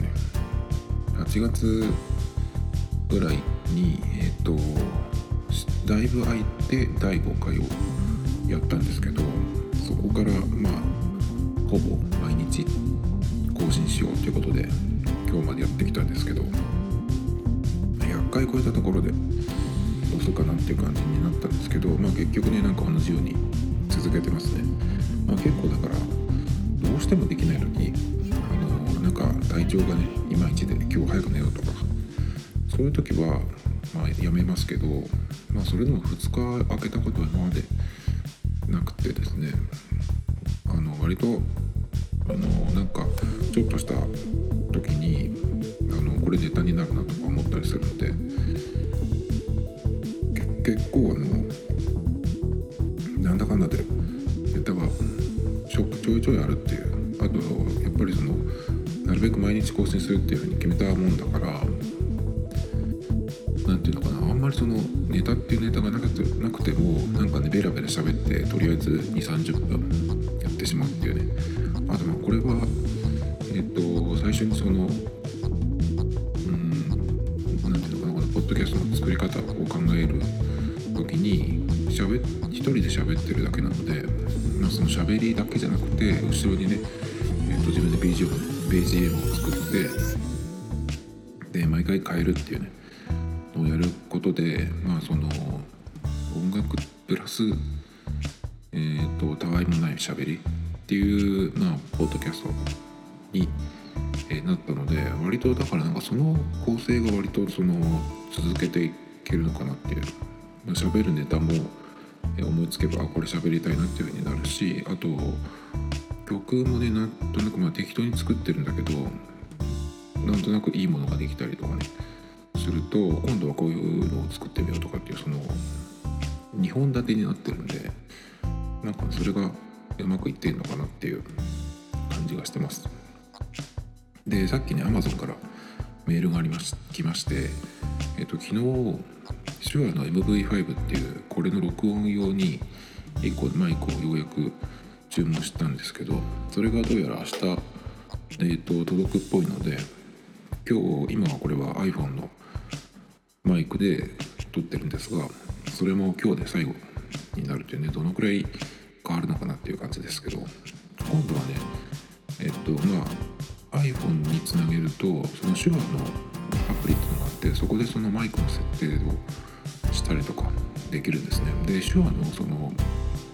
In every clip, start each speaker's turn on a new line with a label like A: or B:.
A: ですね。8月ぐらいにえっ、ー、とだいぶ空いて第5回をやったんですけどそこからまあほぼ毎日更新しようということで今日までやってきたんですけど100回超えたところでどうするかなっていう感じになったんですけどまあ結局ねなんか同じように続けてますね、まあ、結構だからどうしてもできないのにか体調がねいまいちで今日早く寝ようとか。そういう時はまあやめますけどまあそれでも2日空けたことは今までなくてですね。あの割とあのなんかちょっとした時にあのこれネタになるなとか思ったりするので結構あのなんだかんだでネタがちょいちょいあるっていう。あとやっぱりそのるべく毎日更新するっていうふうに決めたもんだから何ていうのかなあんまりそのネタっていうネタがなくてなくてもなんかねベラベラ喋ってとりあえず2 3 0分やってしまうっていうね。あとまあこれ回変えるっていうねをやることでまあその音楽プラスえーと、たわいもない喋りっていう、まあ、ポッドキャストに、えー、なったので割とだからなんかその構成が割とその続けていけるのかなっていう喋るネタも思いつけばこれ喋りたいなっていう風になるしあと曲もねなんとなくまあ適当に作ってるんだけどなんとなくいいものができたりとかねすると今度はこういうのを作ってみようとかっていうその2本立てになってるんでなんかそれがうまくいってんのかなっていう感じがしてます。でさっきね Amazon からメールがありまし来ましてえっと昨日手話の MV5 っていうこれの録音用に1個マイクをようやく注文したんですけどそれがどうやら明日、えーと、届くっぽいので今日今はこれは iPhone のマイクで撮ってるんですがそれも今日で最後になるというねどのくらい変わるのかなっていう感じですけど今度はねえっとまあ iPhone につなげるとその手話のアプリっていうのがあってそこでそのマイクの設定をしたりとかできるんですね。で手話のその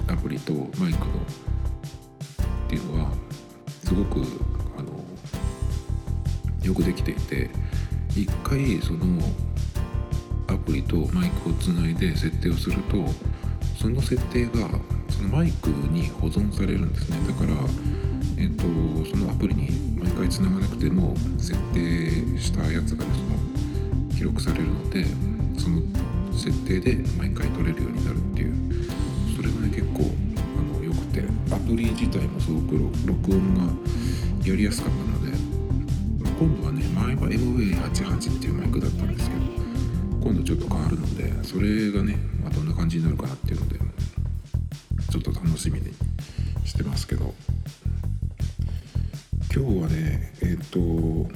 A: アプリとマイクのっていうのはすごくよくできていて一回そのアプリとマイクをつないで設定をするとその設定がそのマイクに保存されるんですね。だから、えーと、そのアプリに毎回つながなくても設定したやつがねその記録されるのでその設定で毎回撮れるようになるっていう。それがね結構あのよくて。アプリ自体もすごく録音がやりやすかったので今度はね前は MV88 っていうマイクだったんですけど今度ちょっと変わるのでそれがね、まあ、どんな感じになるかなっていうのでちょっと楽しみにしてますけど。今日はねえっ、ー、と、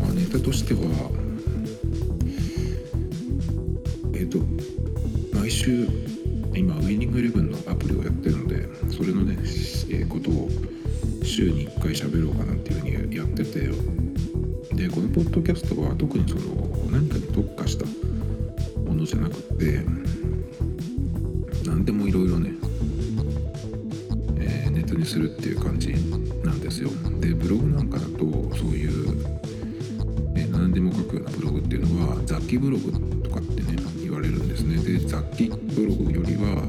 A: まあ、ネタとしてはえっ、ー、と毎週ことを週に1回喋ろうかなっていうふうにやっててでこのポッドキャストは特にその何かに特化したものじゃなくて何でもいろいろね、えー、ネタにするっていう感じなんですよ。でブログなんかだとそういう、えー、何でも書くようなブログっていうのは雑記ブログとかってね言われるんですね。で雑記ブログよりは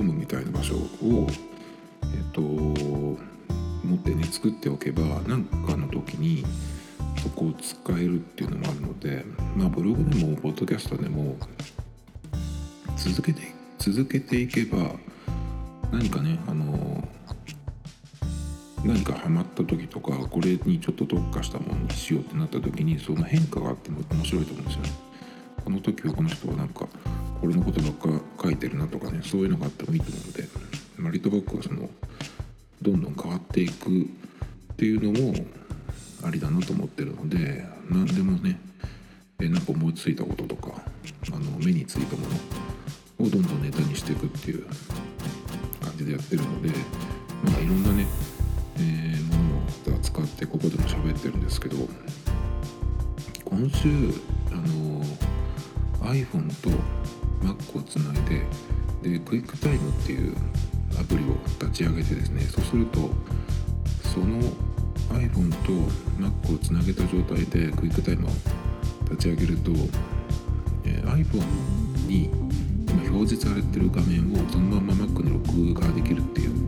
A: ームみたいな場所をえっと持ってね作っておけば何かの時にそこを使えるっていうのもあるのでまあブログでもポッドキャストでも続けて続けていけば何かねあの何かハマった時とかこれにちょっと特化したものにしようってなった時にその変化があっても面白いと思うんですよね。この時はこの人はなんかこれのことばっか書いてるなとかねそういうのがあってもいいと思うので割と僕はそのどんどん変わっていくっていうのもありだなと思ってるので何でもねえなんか思いついたこととかあの目についたものをどんどんネタにしていくっていう感じでやってるのでまあいろんなねえー、ものを使ってここでも喋ってるんですけど今週あの iPhone と Mac をつないででクイックタイムっていうアプリを立ち上げてですねそうするとその iPhone と Mac をつなげた状態でクイックタイムを立ち上げると、え、iPhone に今表示されてる画面をそのまま Mac に録画できるっていう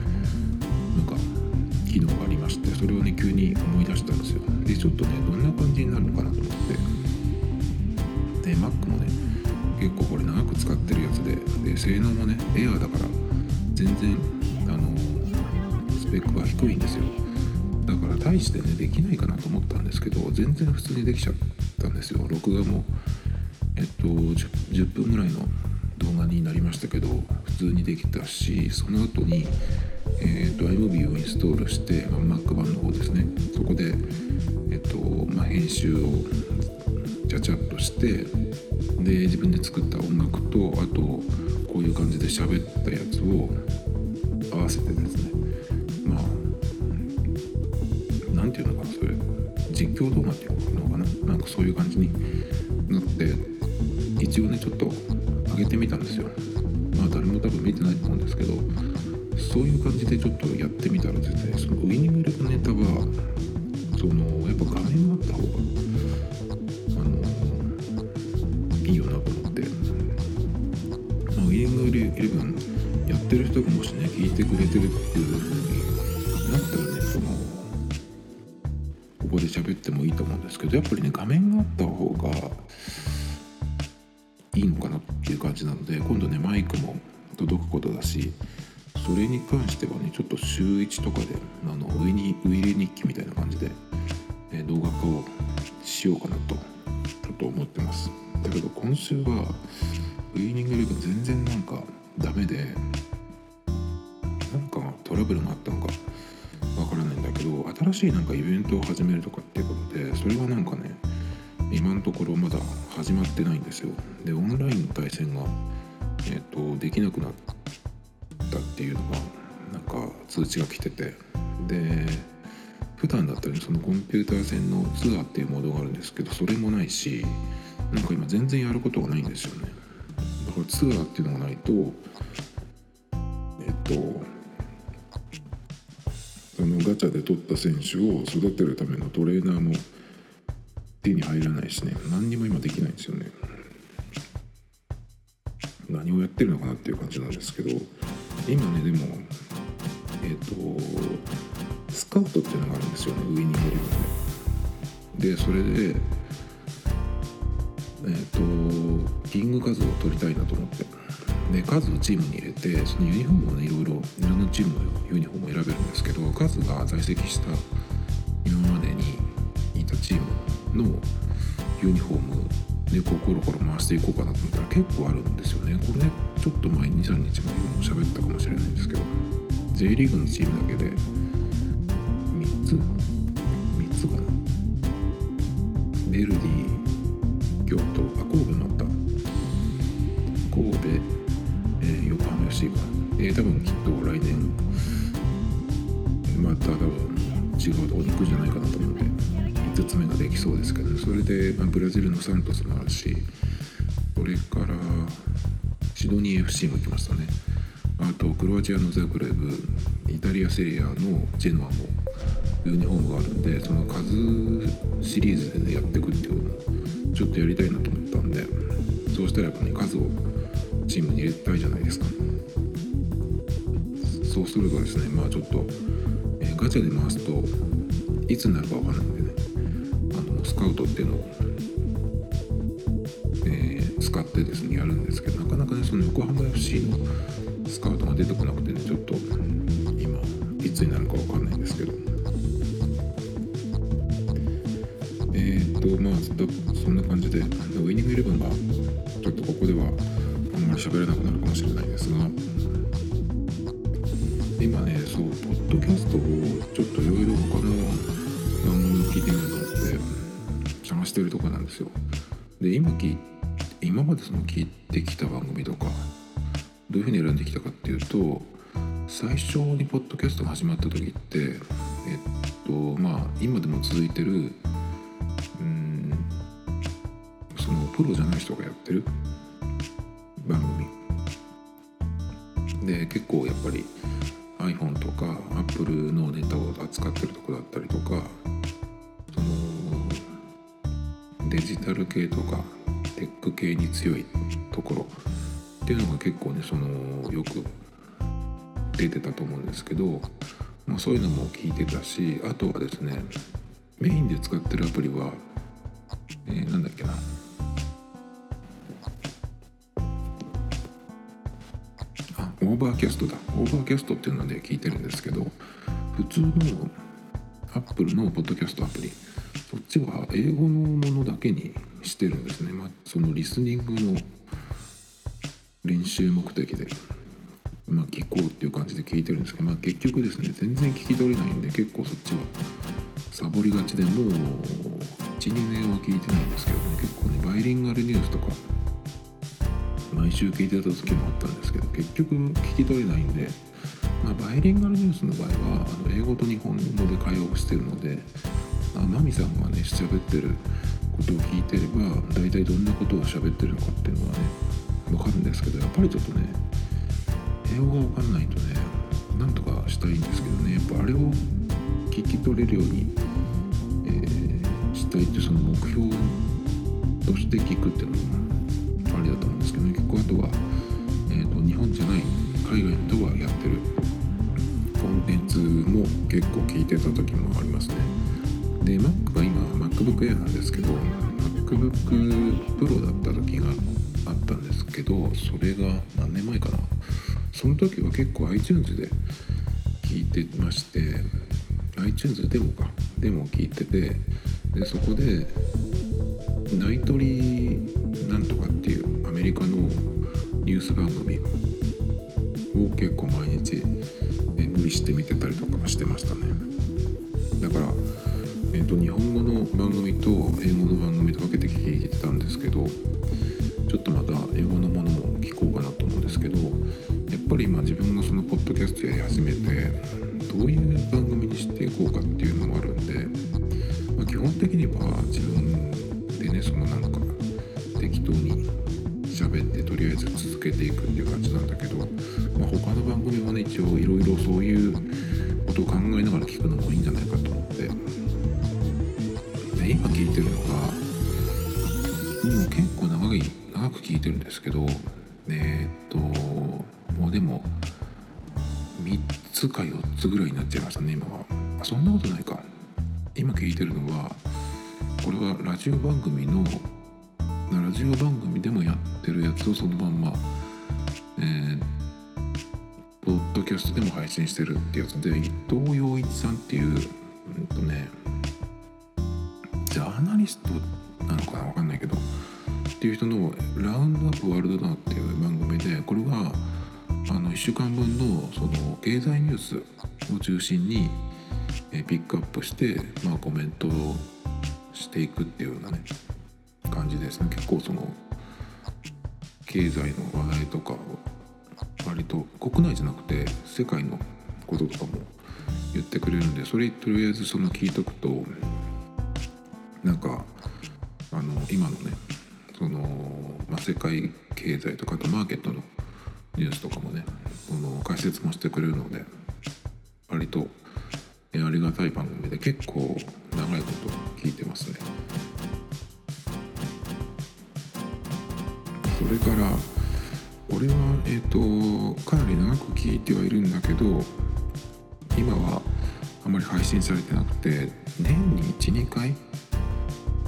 A: なんか機能がありましてそれをね急に思い出したんですよ。でちょっとねどんな感じになるのかなと思って。で Mac もね結構これ長く使ってるやつでで性能もねエアーだから全然あのスペックは低いんですよ。だから大してねできないかなと思ったんですけど全然普通にできちゃったんですよ。録画もえっと 10, 10分ぐらいの動画になりましたけど普通にできたしその後にえーと、iMovie をインストールして、まあ、Mac 版の方ですね。そこで、えーとまあ、編集をちゃちゃっとしてで自分で作った音楽とあとこういう感じで喋ったやつを合わせてですね。まあ何て言うのかなそれ。実況動画っていうのかな。なんかそういう感じになって一応ねちょっと上げてみたんですよ。まあ誰も多分見てないと思うんですけどそういう感じでちょっとやってみたらですねそのウイニングレブネタはそのやっぱ画面があった方がいる分やってる人がもしね聞いてくれてるっていう風になったらねそのここで喋ってもいいと思うんですけどやっぱりね画面があった方がいいのかなっていう感じなので今度ねマイクも届くことだしそれに関してはねちょっと週1とかであの通知が来てて。で普段だったらそのコンピューター戦のツアーっていうモードがあるんですけどそれもないしなんか今全然やることがないんですよね。だからツアーっていうのがないとえっとそのガチャで取った選手を育てるためのトレーナーも手に入らないしね。何にも今できないんですよね。何をやってるのかなっていう感じなんですけど今ねでもえっ、ー、とスカウトっていうのがあるんですよね上にいるのででそれでえっ、ー、とキング数を取りたいなと思って。で数をチームに入れてそのユニフォームをねいろいろいろんなチームのユニフォームを選べるんですけど数が在籍した今までにいたチームのユニフォームでこうコロコロ回していこうかなと思ったら結構あるんですよね。これねちょっと前23日前にも喋ったかもしれないんですけど。J リーグのチームだけで3つ？3つかな？ベルディ京都あ神戸もあった。神戸、えー、横浜 FC か、えー、多分きっと来年また多分違うとこに行くんじゃないかなと思うんで5つ目ができそうですけど、それで、まあ、ブラジルのサントスもあるしそれからシドニー FC も来ましたね。とクロアチアのザグレブイタリアセリアのジェノアもユニフォームがあるんでその数シリーズでやっていくっていうのもちょっとやりたいなと思ったんでそうしたらやっぱね数をチームに入れたいじゃないですか。そうするとですねまあちょっと、えー、ガチャで回すといつになるか分かんないんでねあのスカウトっていうのを、えー、使ってですねやるんですけどなかなかねその横浜 FC のなるかもしれないですが。今ねそうポッドキャストをちょっといろいろ他の番組を聞いてみようと思って探してるとこなんですよ。で今聞今までその聞いてきた番組とかどういうふうに選んできたかっていうと最初にポッドキャストが始まった時ってえっとまあ今でも続いてるうんそのプロじゃない人がやってる番組で結構やっぱり iPhone とか Apple のネタを扱ってるとこだったりとかそのデジタル系とかテック系に強いところっていうのが結構ねそのよく出てたと思うんですけど、まあ、そういうのも聞いてたしあとはですねメインで使ってるアプリは、えー、なんだっけな。オーバーキャストだ。オーバーキャストっていうので聞いてるんですけど普通のアップルのポッドキャストアプリ。そっちは英語のものだけにしてるんですね、まあ、そのリスニングの練習目的で、まあ、聞こうっていう感じで聞いてるんですけど、まあ、結局ですね全然聞き取れないんで結構そっちはサボりがちでもう12年は聞いてないんですけどね。結構ねバイリンガルニュースとか毎週聞いてた時もあったんですけど結局聞き取れないんで、まあ、バイリンガルニュースの場合はあの英語と日本語で会話をしてるのであマミさんがね喋ってることを聞いてれば大体どんなことを喋ってるのかっていうのはね分かるんですけどやっぱりちょっとね英語が分かんないとねなんとかしたいんですけどねやっぱあれを聞き取れるように、えー、したいってその目標として聞くっていうのもですけどね結構あとは、えーと、日本じゃない海外の人がやってるコンテンツも結構聞いてた時もありますね。で Mac は今 MacBook Air なんですけど MacBook Pro だった時があったんですけどそれが何年前かな。その時は結構 iTunes で聞いてまして iTunes デモかデモを聞いててでそこでナイトリーなんとかっていうアメリカのニュース番組を結構毎日無理して見てたりとかしてましたね。だから、えーと、日本語の番組と英語の番組と分けて聞いてたんですけどちょっとまた英語のものも聞こうかなと思うんですけどやっぱり今自分がそのポッドキャストやり始めてどういう番組にしていこうかっていうのもあるんで、まあ、基本的には自分でねそのなんか適当にけど、まあ、他の番組はね一応いろいろそういうことを考えながら聞くのもいいんじゃないかと思って。で今聞いてるのがもう結構長い長く聞いてるんですけどえー、っともうでも3つか4つぐらいになっちゃいましたね今は。あそんなことないか。今聞いてるのはこれはラジオ番組のラジオ番組でもやってるやつをそのまんまえー、ポッドキャストでも配信してるってやつで伊藤洋一さんっていううんとねジャーナリストなのかな分かんないけどっていう人の「ラウンドアップワールドナウ」っていう番組でこれはあの1週間分のその経済ニュースを中心にピックアップして、まあ、コメントをしていくっていうようなね感じですね。結構その経済の話題とかを割と国内じゃなくて世界のこととかも言ってくれるんでそれとりあえずその聞いとくとなんかあの今のねその、まあ、世界経済とかあとマーケットのニュースとかもねこの解説もしてくれるので割とえありがたい番組で結構長いこと聞いてますね。それからえっ、ー、とかなり長く聞いてはいるんだけど今はあまり配信されてなくて年に12回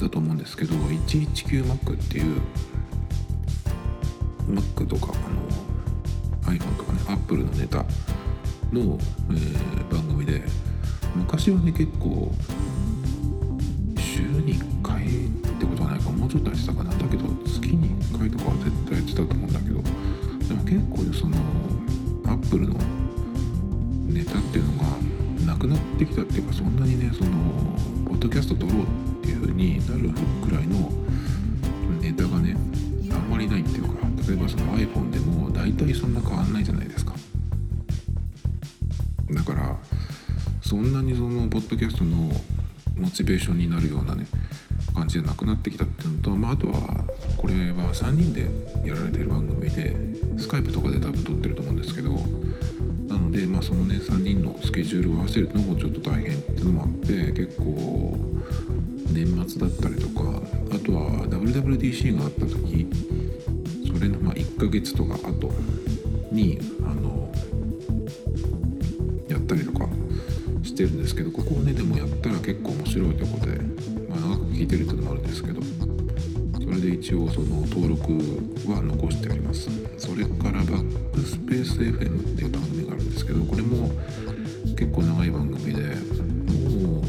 A: だと思うんですけど 119Mac っていう Mac とかあの iPhone とかね Apple のネタの、えー、番組で昔はね結構週に1回ってことはないかもうちょっとやってたかな。だけど月に1回とかは絶そんなにねそのポッドキャスト撮ろうっていう風になるくらいのネタがねあんまりないっていうか例えばその iPhone でも大体そんな変わんないじゃないですか。だからそんなにそのポッドキャストのモチベーションになるようなね感じでなくなってきたっていうのと、まあ、あとはこれは3人でやられてる番組でスカイプとかで多分撮ってると思うんですけどなので、まあ、そのね3人のスケジュールを合わせるのもちょっと大変っていうのもあって結構年末だったりとかあとは WWDC があった時それのま1ヶ月とか後にあのやったりとかしてるんですけどここをねでもやったら結構面白いということで、まあ、長く聞いてるっていうのもあるんですけどで一応その登録は残してあります。それからバックスペース FM っていう番組があるんですけどこれも結構長い番組でもう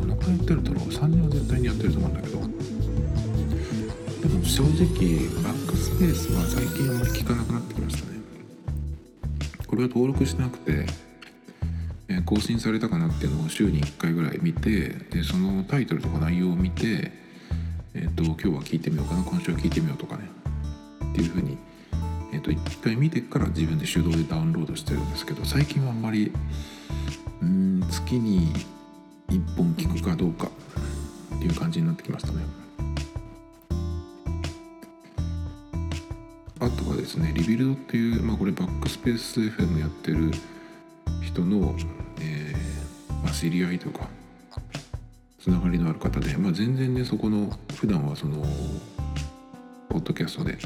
A: どのくらいやってるんだろう？3年は絶対にやってると思うんだけど。でも正直バックスペースは最近あまり聞かなくなってきましたね。これは登録しなくて更新されたかなっていうのを週に1回ぐらい見てでそのタイトルとか内容を見て、えーと、今日は聞いてみようかな今週は聞いてみようとかねっていうふうに、えーと、1回見てから自分で手動でダウンロードしてるんですけど最近はあんまりうん月に1本聞くかどうかっていう感じになってきましたね。あとはですねリビルドっていう、まあ、これバックスペース FM やってる人のまあ、知り合いとかつながりのある方で、まあ、全然ねそこの普段はそのポッドキャストで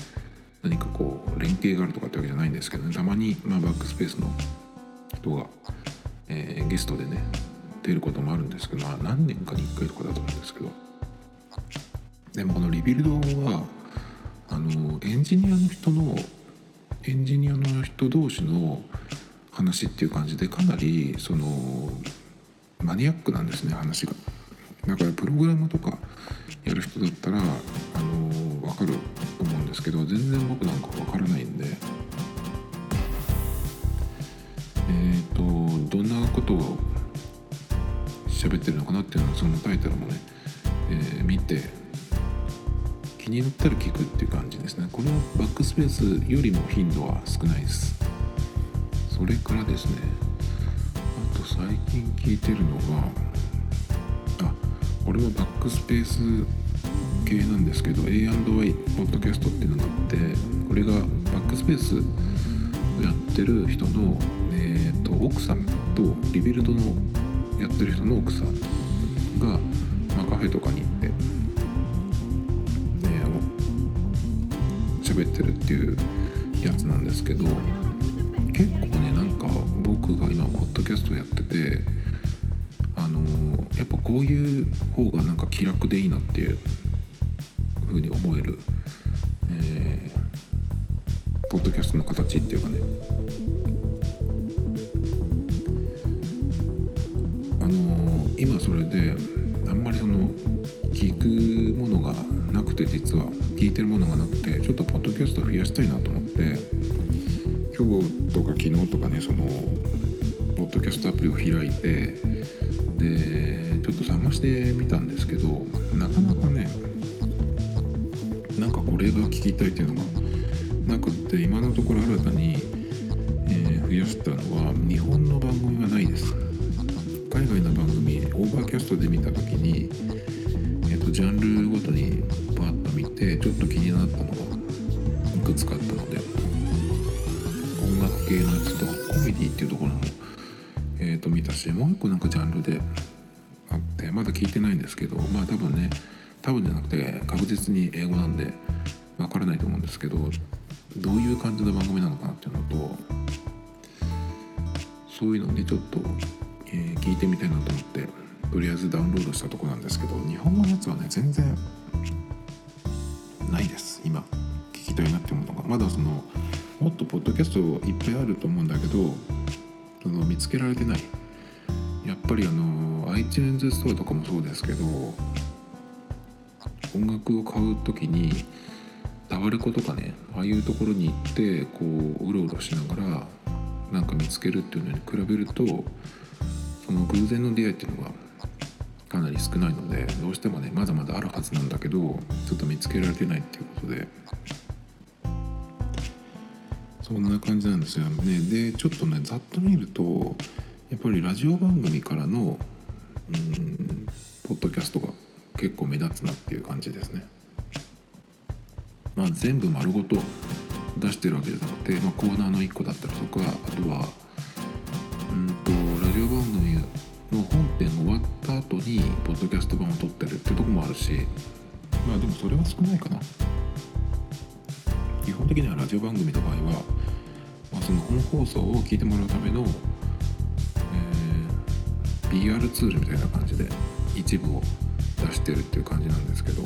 A: 何かこう連携があるとかってわけじゃないんですけど、ね、たまに、まあ、バックスペースの人が、えー、ゲストでね出ることもあるんですけど、まあ、何年かに1回とかだと思うんですけど。でもこのリビルドはあのエンジニアの人のエンジニアの人同士の話っていう感じでかなりそのマニアックなんですね話が。だからプログラムとかやる人だったらあのー、分かると思うんですけど全然僕なんか分からないんで。えっ、ー、とどんなことを喋ってるのかなっていうのはそのタイトルもね、えー、見て気になったら聞くっていう感じですね。このバックスペースよりも頻度は少ないです。それからですねあと最近聞いてるのがあこれもバックスペース系なんですけど A&Y ポッドキャストっていうのがあってこれがバックスペースをやってる人の、えーと、奥さんとリビルドのやってる人の奥さんが、まあ、カフェとかに行ってね喋ってるっていうやつなんですけど結構ねなんか僕が今ポッドキャストやってて、やっぱこういう方がなんか気楽でいいなっていう風に思える、えー、ポッドキャストの形っていうかね。あのー、今それであんまりその聞くものがなくて実は。聞いてるものがなくてちょっとポッドキャスト増やしたいなと思って今日とか昨日とかねそのポッドキャストアプリを開いてでちょっと探してみたんですけどなかなかねなんかこれが聞きたいっていうのがなくって今のところ新たに、えー、増やしたのは日本の番組はないです。海外の番組オーバーキャストで見た時に、えーと、ジャンルごとにバッと見てちょっと気になったのがいくつかあったので音楽系のやつとコメディっていうところのと見たしもう一個なんかジャンルであってまだ聞いてないんですけどまあ多分ね多分じゃなくて確実に英語なんでわからないと思うんですけどどういう感じの番組なのかなっていうのとそういうのでちょっと、えー、聞いてみたいなと思ってとりあえずダウンロードしたとこなんですけど日本語のやつはね全然ないです。今聞きたいなって思うのが。まだそのもっとポッドキャストいっぱいあると思うんだけどその見つけられてない。やっぱりあの iTunes ストアとかもそうですけど音楽を買う時にタワレコとかねああいうところに行ってこううろうろしながらなんか見つけるっていうのに比べるとその偶然の出会いっていうのがかなり少ないのでどうしてもねまだまだあるはずなんだけどちょっと見つけられてないっていうことでそんな感じなんですよね。でちょっとねざっと見るとやっぱりラジオ番組からのうんポッドキャストが結構目立つなっていう感じですね。まあ全部丸ごと出してるわけじゃなくて、まあ、コーナーの1個だったりとかあとはうんとラジオ番組の本編終わった後にポッドキャスト版を撮ってるってとこもあるしまあでもそれは少ないかな。基本的にはラジオ番組の場合は、その本放送を聞いてもらうための、えー、PR ツールみたいな感じで一部を出してるっていう感じなんですけど。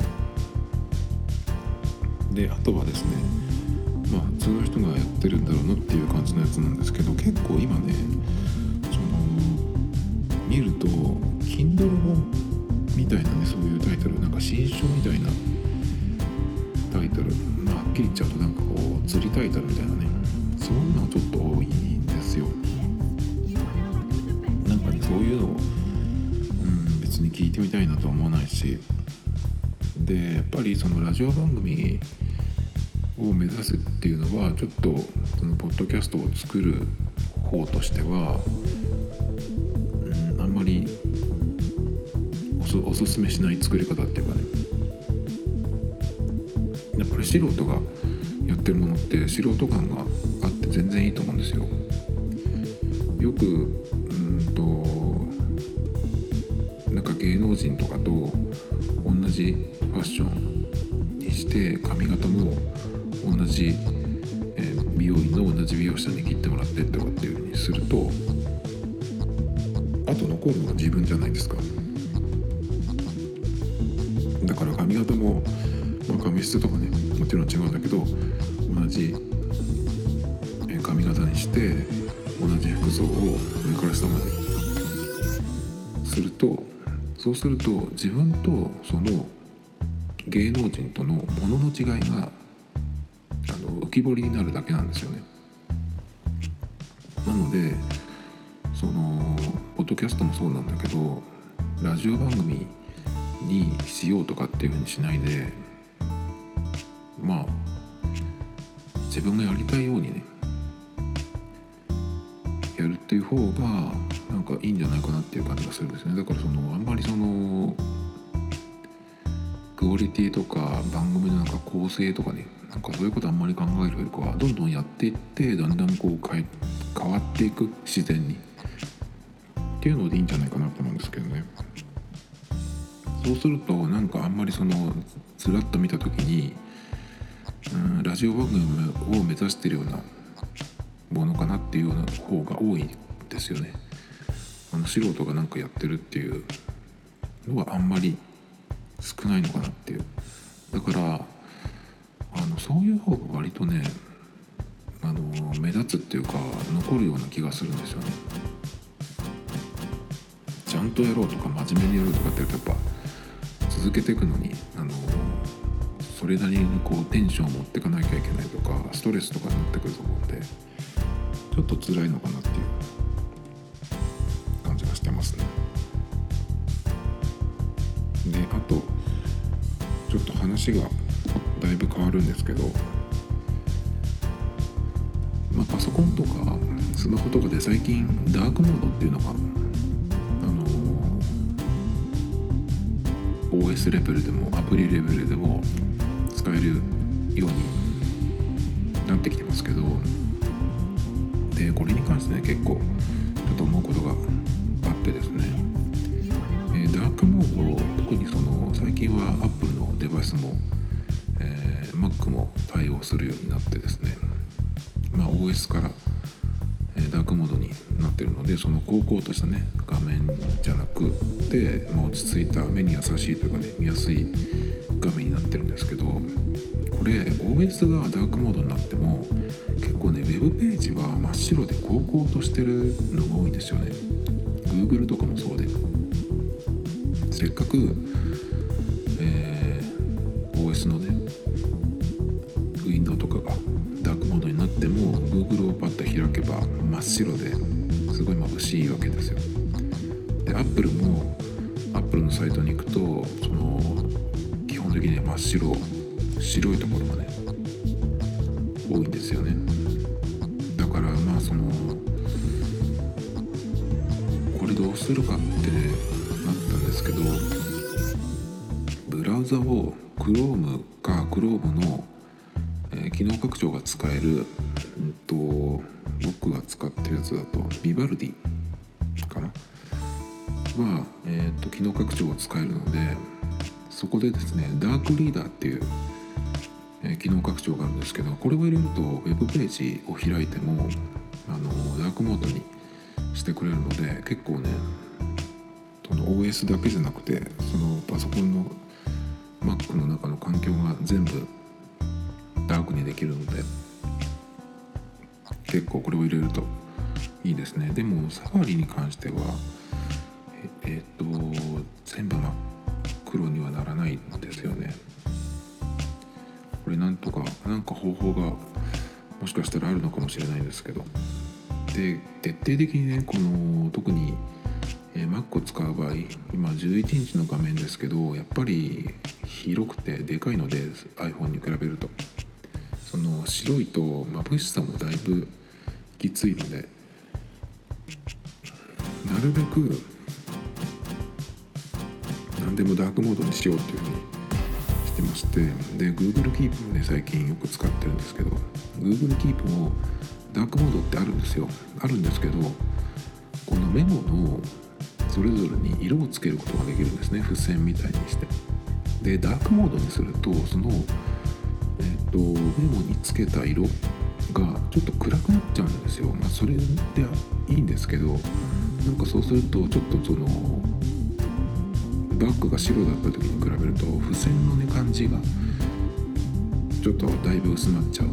A: であとはですねまあ普通の人がやってるんだろうなっていう感じのやつなんですけど結構今ねその見ると Kindle 本みたいなねそういうタイトルなんか新書みたいなタイトルまあはっきり言っちゃうとなんかこう釣りタイトルみたいなねそんなのちょっと多いんですよ。なんかねそういうのを、うん、別に聞いてみたいなとは思わないし。でやっぱりそのラジオ番組を目指すっていうのはちょっとそのポッドキャストを作る方としては、うん、あんまりおすすめしない作り方っていうかね。やっぱり素人がやってるものって素人感が全然いいと思うんですよ。よくうんとなんか芸能人とかと同じファッションにして髪型も同じ、えー、美容院の同じ美容師さんに切ってもらってとかっていう風にするとあと残るのは自分じゃないですか。だから髪型も、まあ、髪質とかねもちろん違うんだけど同じ髪型にして同じ服装を上から下までするとそうすると自分とその芸能人とのものの違いがあの浮き彫りになるだけなんですよね。なのでそのポッドキャストもそうなんだけどラジオ番組にしようとかっていうふうにしないでまあ自分がやりたいようにねやるっていう方がなんかいいんじゃないかなっていう感じがするんですね。だからそのあんまりそのクオリティとか番組のなんか構成とかねなんかそういうことあんまり考えるよりかはどんどんやっていってだんだんこう変え変わっていく自然に。っていうのでいいんじゃないかなと思うんですけどね。そうするとなんかあんまりそのずらっと見た時にうんラジオ番組を目指してるようなものかなっていうような方が多いですよね。あの素人が何かやってるっていうのはあんまり少ないのかなっていう。だからあのそういう方が割とねあの目立つっていうか残るような気がするんですよね。ちゃんとやろうとか真面目にやろうとかってやっぱ続けていくのにあのそれなりにこうテンションを持っていかなきゃいけないとかストレスとかになってくると思うんで。ちょっと辛いのかなっていう。感じがしてますね。であとちょっと話がだいぶ変わるんですけど、まあ、パソコンとかスマホとかで最近ダークモードっていうのがあの OS レベルでもアプリレベルでも使えるようになってきてますけどでこれに関してね結構ちょっと思うことがあってですね、えダークモード特にその最近は Apple のデバイスも、えー、Mac も対応するようになってですね、まあ、OS から、えダークモードになってるのでその高校としたね画面じゃなくて、まあ、落ち着いた目に優しいというかね見やすい画面になってるんですけどこれ OS がダークモードになっても結構ね web ページは真っ白で高校としてるのが多いんですよね。Google とかもそうで。せっかく、うするかってなったんですけどブラウザを Chrome か Chrome の、えー、機能拡張が使える、うんと、僕が使ってるやつだとビバルディかな？は、えーと、機能拡張が使えるのでそこでですねダークリーダーっていう、えー、機能拡張があるんですけどこれを入れるとウェブページを開いてもあのダークモードにしてくれるので結構ねその OS だけじゃなくてそのパソコンの Mac の中の環境が全部ダークにできるので結構これを入れるといいですね。でもサファリに関してはえっ、と全部真っ黒にはならないんですよね。これなんとかなんか方法がもしかしたらあるのかもしれないんですけど。で徹底的にねこの特に、えー、Mac を使う場合今11インチの画面ですけどやっぱり広くてでかいので iPhone に比べると。その白いと眩しさもだいぶきついのでなるべく何でもダークモードにしようっていうふうにしてましてで Google Keep もね最近よく使ってるんですけど Google Keep もダークモードってあるんですよ。あるんですけどこのメモのそれぞれに色をつけることができるんですね。付箋みたいにして。でダークモードにするとその、えーと、メモにつけた色がちょっと暗くなっちゃうんですよ。まあそれではいいんですけどなんかそうするとちょっとそのバッグが白だった時に比べると付箋のね感じがちょっとだいぶ薄まっちゃう。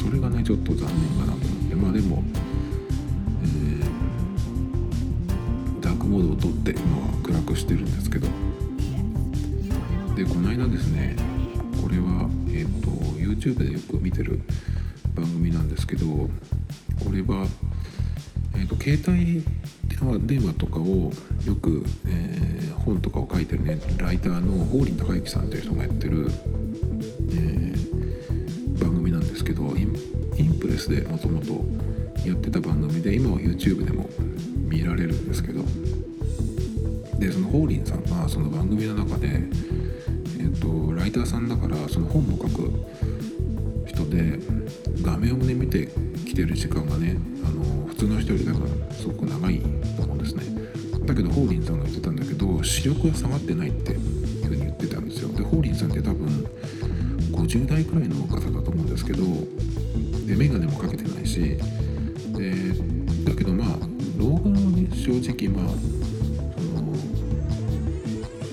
A: それがねちょっと残念かなと思って。まあでも、えー、ダークモードを取って今は暗くしてるんですけど。でこの間ですねこれはえっ、ー、と YouTube でよく見てる番組なんですけどこれは、えーと、携帯電話電話とかをよく、えー、本とかを書いてるねライターの王林孝之さんという人がやってる、えー、でもともとやってた番組で今は YouTube でも見られるんですけどでそのホーリンさんがその番組の中で、えっと、ライターさんだからその本も書く人で画面をね見てきてる時間がねあの普通の人よりだからすごく長いと思うんですね。だけどホーリンさんが言ってたんだけど視力が下がってないっていうふうに言ってたんですよ。でホーリンさんって多分50代くらいの方だと思うんですけどで眼鏡もかけてないしでだけどまあ老眼はね正直まあその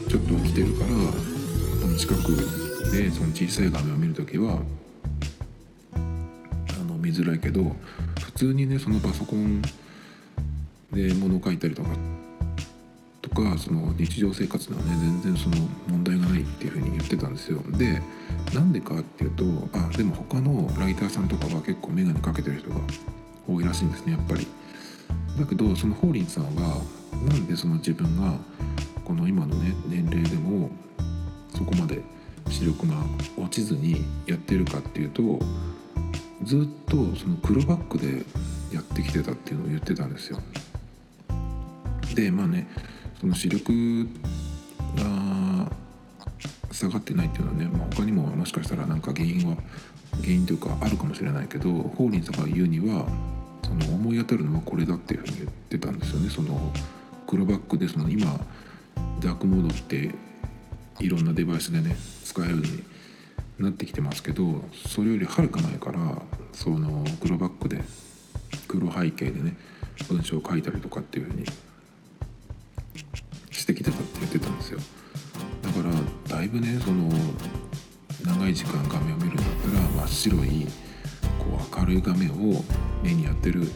A: ちょっと起きてるからこの近くでその小さい画面を見るときはあの見づらいけど普通にねそのパソコンで物を書いたりとかかその日常生活ではね全然その問題がないっていうふうに言ってたんですよ。でなんでかっていうとあでも他のライターさんとかは結構眼鏡かけてる人が多いらしいんですねやっぱり。だけどそのホーリンさんはなんでその自分がこの今のね年齢でもそこまで視力が落ちずにやってるかっていうとずっとその黒バックでやってきてたっていうのを言ってたんですよ。でまあねその視力が下がってないっていうのはね、まあ、他にももしかしたらなんか原因は原因というかあるかもしれないけどホーリンさんが言うにはその思い当たるのはこれだっていうふうに言ってたんですよね。その黒バックでその今ダークモードっていろんなデバイスでね使えるようになってきてますけどそれよりはるか前からその黒バックで黒背景でね文章を書いたりとかっていうふうにしてきてたって言ってたんですよ。だからだいぶねその長い時間画面を見るんだったら真っ白いこう明るい画面を目にやってる。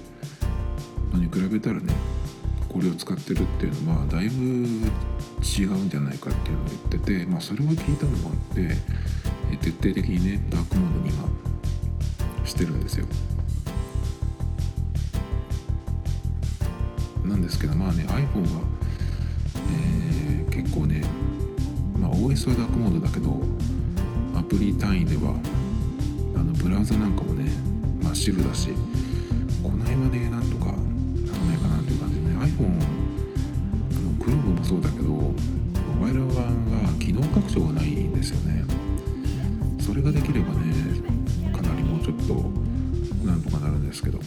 A: のに比べたらねこれを使ってるっていうのはだいぶ違うんじゃないかっていうのを言ってて、まあ、それを聞いたのもあって徹底的にねダークモードに今してるんですよ。なんですけどまあね iPhone は、えー、結構ね、まあ、OS はダークモードだけどアプリ単位ではあのブラウザなんかもね真っ白だしこの辺はねなんとかならないかなという感じでね iPhone あの Chrome もそうだけどモバイル版は機能拡張がないんですよね。それができればねかなりもうちょっとなんとかなるんですけど。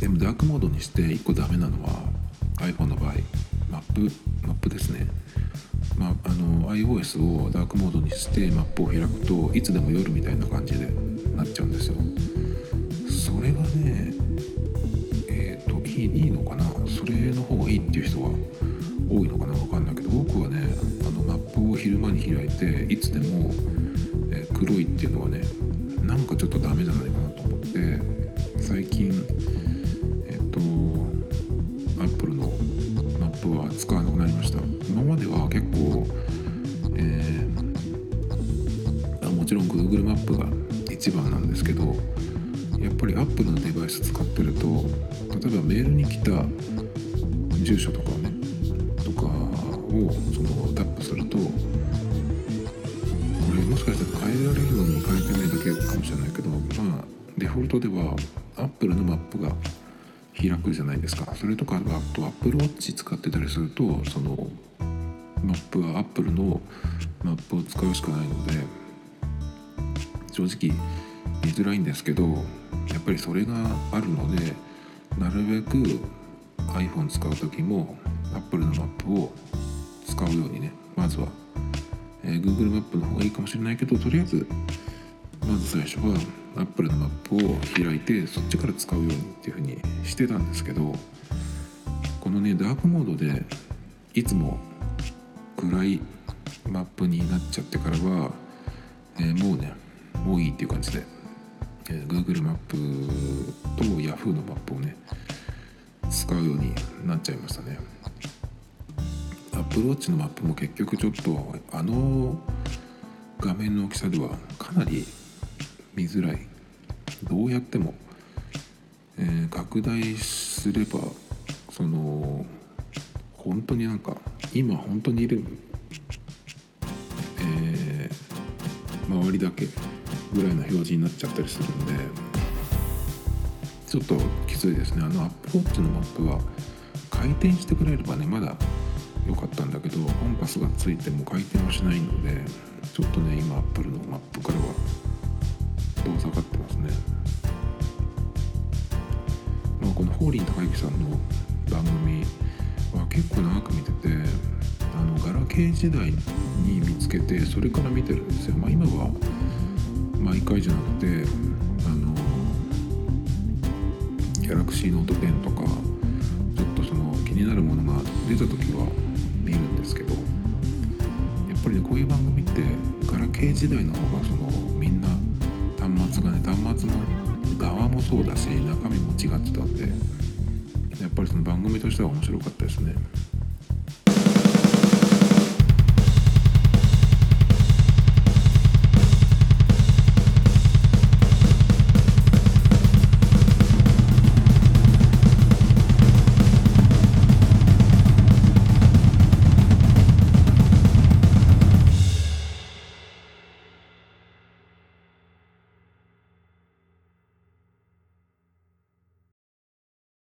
A: でもダークモードにして1個ダメなのは iPhone の場合。プマップですね。まあ、あの iOS をダークモードにしてマップを開くといつでも夜みたいな感じでなっちゃうんですよ。それがねえっ、ー、といいいいのかな？それの方がいいっていう人は多いのかな？分かんないけど僕はねあのマップを昼間に開いていつでも、えー、黒いっていうのはねプが開くじゃないですか。それとかあと Apple Watch 使ってたりするとそのマップは Apple のマップを使うしかないので正直見づらいんですけどやっぱりそれがあるのでなるべく iPhone 使う時も Apple のマップを使うようにねまずは、えー、Google マップの方がいいかもしれないけどとりあえずまず最初は Apple のマップを開いてそっちから使うようにっていう風にしてたんですけどこのねダークモードでいつも暗いマップになっちゃってからは、えー、もうねもういいっていう感じで、えー、Google マップと Yahoo のマップをね使うようになっちゃいましたね。Apple Watch のマップも結局ちょっとあの画面の大きさではかなり見づらい。どうやっても、えー、拡大すればその本当になんか今本当にいる、えー、周りだけぐらいの表示になっちゃったりするんで。ちょっときついですね。あのアップウォッチのマップは回転してくれればねまだ良かったんだけどコンパスがついても回転はしないのでちょっとね今アップルのマップからは遠ざかってますね、まあ、このホーリー高之さんの番組は結構長く見ててあのガラケー時代に見つけてそれから見てるんですよ、まあ、今は毎回じゃなくてあのギャラクシーノート10とかちょっとその気になるものが出た時は見るんですけどやっぱりねこういう番組ってガラケー時代の方がその末の側もそうだし中身も違ってたんでやっぱりその番組としては面白かったですね。